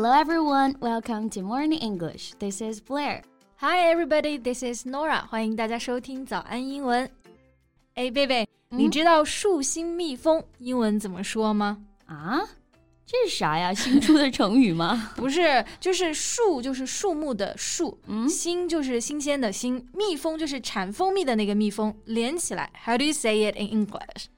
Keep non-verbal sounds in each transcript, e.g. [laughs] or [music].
Hello everyone, welcome to Morning English. This is Blair. Hi everybody, this is Norah. 欢迎大家收听早安英文。哎，贝贝，你知道树心蜜蜂英文怎么说吗？啊，这是啥呀？新出的成语吗？不是，就是树，就是树木的树。嗯，新就是新鲜的。新蜜蜂就是产蜂蜜的那个蜜蜂。连起来，How [laughs] do you say it in English?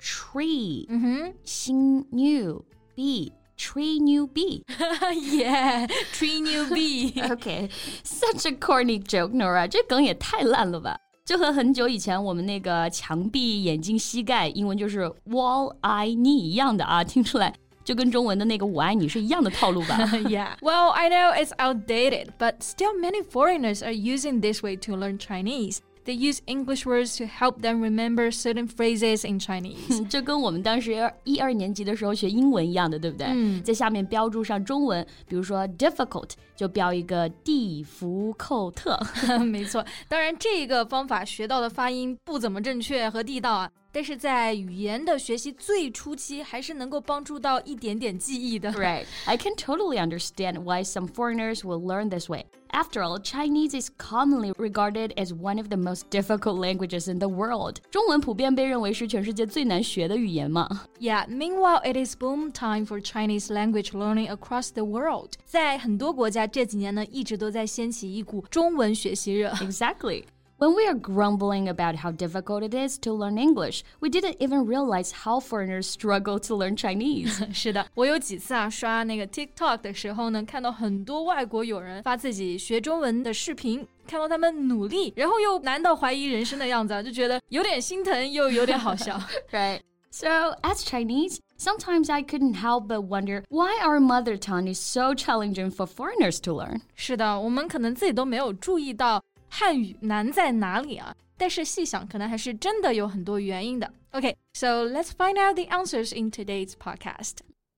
tree，嗯哼，新 new bee。Tree New Bee. [laughs] yeah, Tree New Bee. [laughs] okay, such a corny joke, Norah. 这梗也太烂了吧。就和很久以前我们那个墙壁、眼睛、膝盖，英文就是 wall eye knee 一样的啊，听出来就跟中文的那个我爱你是一样的套路吧？Yeah. [laughs] Well, I know it's outdated, but still many foreigners are using this way to learn Chinese. They use English words to help them remember certain phrases in Chinese。这跟我们当时一二年级的时候学英文一样的，对不对？嗯，在下面标注上中文，比如说 difficult 就标一个蒂福寇特。没错，当然这个方法学到的发音不怎么正确和地道啊。但是在语言的学习最初期，还是能够帮助到一点点记忆的。Right, I can totally understand why some foreigners will learn this way. After all, Chinese is commonly regarded as one of the most difficult languages in the world. 中文普遍被认为是全世界最难学的语言嘛。Yeah, meanwhile, it is boom time for Chinese language learning across the world. 在很多国家这几年呢，一直都在掀起一股中文学习热。Exactly. When we are grumbling about how difficult it is to learn English, we didn't even realize how foreigners struggle to learn Chinese. [laughs] 是的，我有几次啊刷那个 TikTok 的时候呢，看到很多外国友人发自己学中文的视频，看到他们努力，然后又难到怀疑人生的样子，就觉得有点心疼又有点好笑。right. [laughs] [laughs] So, as Chinese, sometimes I couldn't help but wonder why our mother tongue is so challenging for foreigners to learn. 是的，我们可能自己都没有注意到 汉语难在哪里啊？但是细想，可能还是真的有很多原因的。OK，so、let's find out the answers in today's podcast.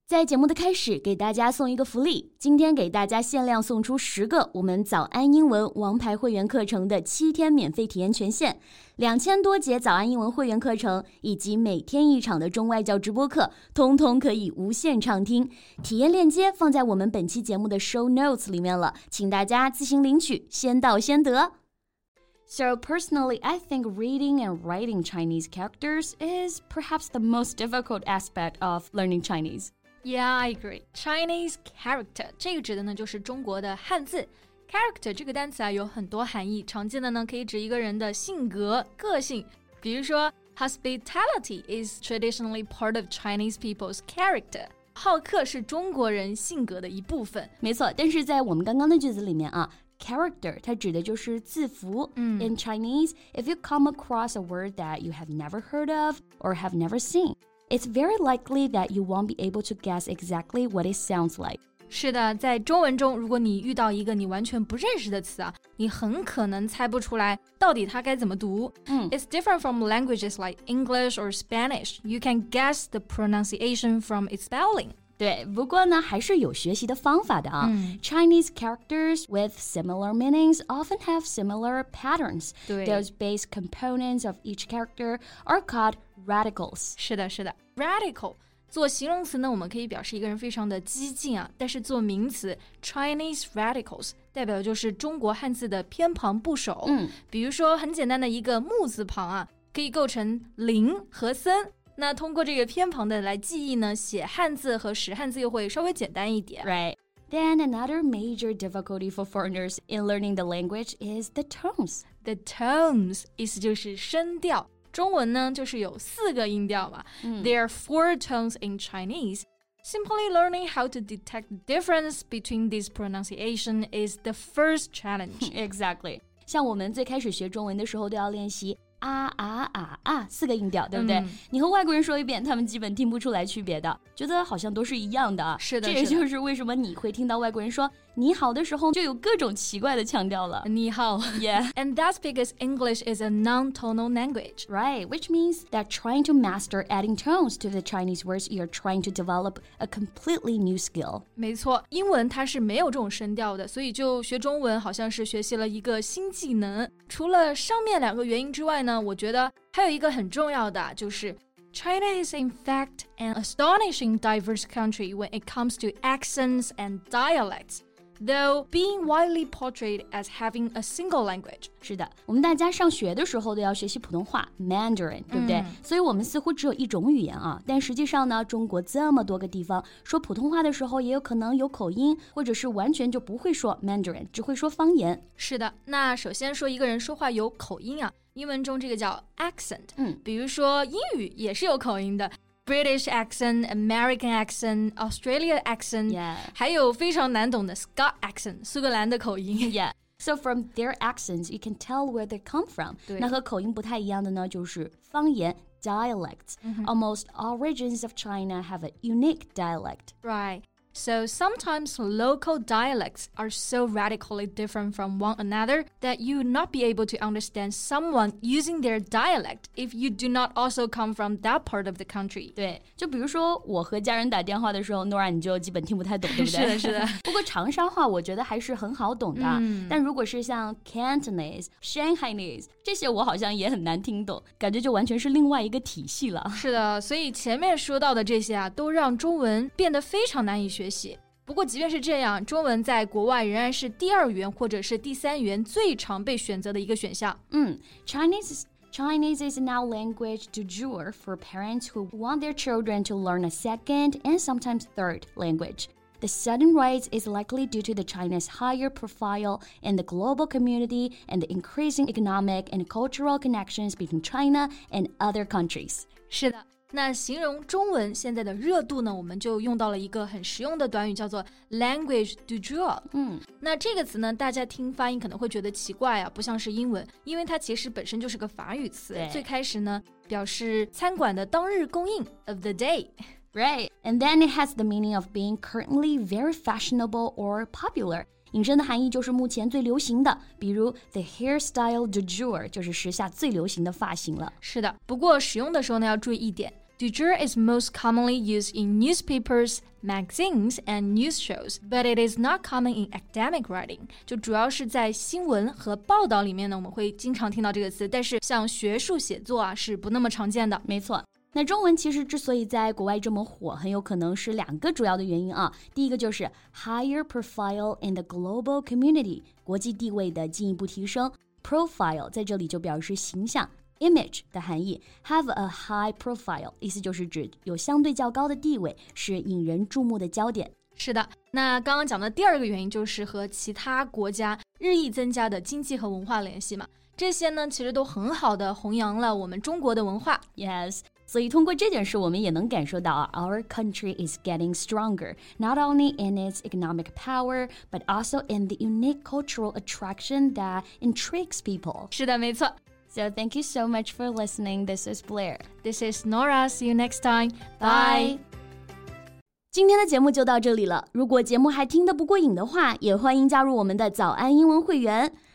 在节目的开始，给大家送一个福利，今天给大家限量送出十个我们早安英文王牌会员课程的七天免费体验权限，两千多节早安英文会员课程以及每天一场的中外教直播课，通通可以无限畅听。体验链接放在我们本期节目的 show notes 里面了，请大家自行领取，先到先得。So, personally, I think reading and writing Chinese characters is perhaps the most difficult aspect of learning Chinese. Yeah, I agree. Chinese character 这个指的呢就是中国的汉字。Character 这个单词啊有很多含义，常见的呢可以指一个人的性格、个性。比如说，hospitality is traditionally part of Chinese people's character。 好客是中国人性格的一部分。没错，但是在我们刚刚的句子里面啊。character 它指的就是字符。嗯，In Chinese, if you come across a word that you have never heard of or have never seen, it's very likely that you won't be able to guess exactly what it sounds like. 是的，在中文中，如果你遇到一个你完全不认识的词啊，你很可能猜不出来到底它该怎么读。嗯，It's different from languages like English or Spanish. You can guess the pronunciation from its spelling. 对，不过呢，还是有学习的方法的啊。嗯、Chinese characters with similar meanings often have similar patterns. 对，those base components of each character are called radicals. 是的，是的，radical。 做形容词呢，我们可以表示一个人非常的激进啊，但是做名词，Chinese radicals 代表的就是中国汉字的偏旁部首。嗯，比如说很简单的一个木字旁啊，可以构成林和森。那通过这个偏旁的来记忆呢，写汉字和识汉字又会稍微简单一点。Right. Then another major difficulty for foreigners in learning the language is the tones. The tones 意思就是声调，中文呢就是有四个音调嘛。嗯、There are four tones in Chinese. Simply learning how to detect the difference between this pronunciation is the first challenge. exactly. 像我们最开始学中文的时候，都要练习啊啊啊啊，四个音调，对不对？你和外国人说一遍，他们基本听不出来区别的，觉得好像都是一样的。是的，这也就是为什么你会听到外国人说。你好的时候就有各种奇怪的腔调了。你好，Yeah. And that's [laughs] because English is a non-tonal language, right? Which means that trying to master adding tones to the Chinese words, you're trying to develop a completely new skill. 没错，英文它是没有这种声调的，所以就学中文好像是学习了一个新技能。除了上面两个原因之外呢，我觉得还有一个很重要的就是。 China is, in fact, an astonishing diverse country when it comes to accents and dialects Though being widely portrayed as having a single language. 是的，我们大家上学的时候都要学习普通话 Mandarin，对不对？嗯、所以我们似乎只有一种语言啊，但实际上呢，中国这么多个地方说普通话的时候，也有可能有口音，或者是完全就不会说 Mandarin，只会说方言。是的，那首先说一个人说话有口音啊，英文中这个叫 accent。嗯，比如说英语也是有口音的。British accent, American accent, Australia accent，、yeah. 还有非常难懂的 Scott accent，苏格兰的口音。Yeah. [laughs] So from their accents, you can tell where they come from. 那和口音不太一样的呢，就是方言 dialects. Almost all regions of China have a unique dialect. Right. So sometimes local dialects are so radically different from one another that you would not be able to understand someone using their dialect if you do not also come from that part of the country. 对，就比如说我和家人打电话的时候，Norah 你就基本听不太懂，对不对？是的，是的。不过长沙话我觉得还是很好懂的，但如果是像 [laughs] 这些，我好像也很难听懂，感觉就完全是另外一个体系了。是的，所以前面说到的这些啊，都让中文变得非常难以学。习。不过，即便是这样，中文在国外仍然是第二语言或者是第三语言最常被选择的一个选项。嗯，Chinese Chinese is now language du jour for parents who want their children to learn a second and sometimes third language. The sudden rise is likely due to the China's higher profile in the global community and the increasing economic and cultural connections between China and other countries. 是的。那形容中文现在的热度呢，我们就用到了一个很实用的短语，叫做 language du jour。嗯，那这个词呢，大家听发音可能会觉得奇怪啊，不像是英文，因为它其实本身就是个法语词。最开始呢，表示餐馆的当日供应 of the day。 Right, and then it has the meaning of being currently very fashionable or popular. 引申的含义就是目前最流行的，比如 the hairstyle du jour 就是时下最流行的发型了。是的，不过使用的时候呢，要注意一点。Du jour is most commonly used in newspapers, magazines, and news shows, but it is not common in academic writing. 就主要是在新闻和报道里面呢，我们会经常听到这个词，但是像学术写作啊是不那么常见的。没错。 那中文其实之所以在国外这么火，很有可能是两个主要的原因啊。第一个就是 higher profile in the global community，国际地位的进一步提升。profile 在这里就表示形象，image 的含义。have a high profile 意思就是指有相对较高的地位，是引人注目的焦点。是的，那刚刚讲的第二个原因就是和其他国家日益增加的经济和文化联系嘛。这些呢，其实都很好的弘扬了我们中国的文化。Yes。所以通过这件事，我们也能感受到 our country is getting stronger, not only in its economic power, but also in the unique cultural attraction that intrigues people. 是的，没错。So thank you so much for listening. This is Blair. This is Norah. See you next time. Bye. 今天的节目就到这里了。如果节目还听得不过瘾的话，也欢迎加入我们的早安英文会员。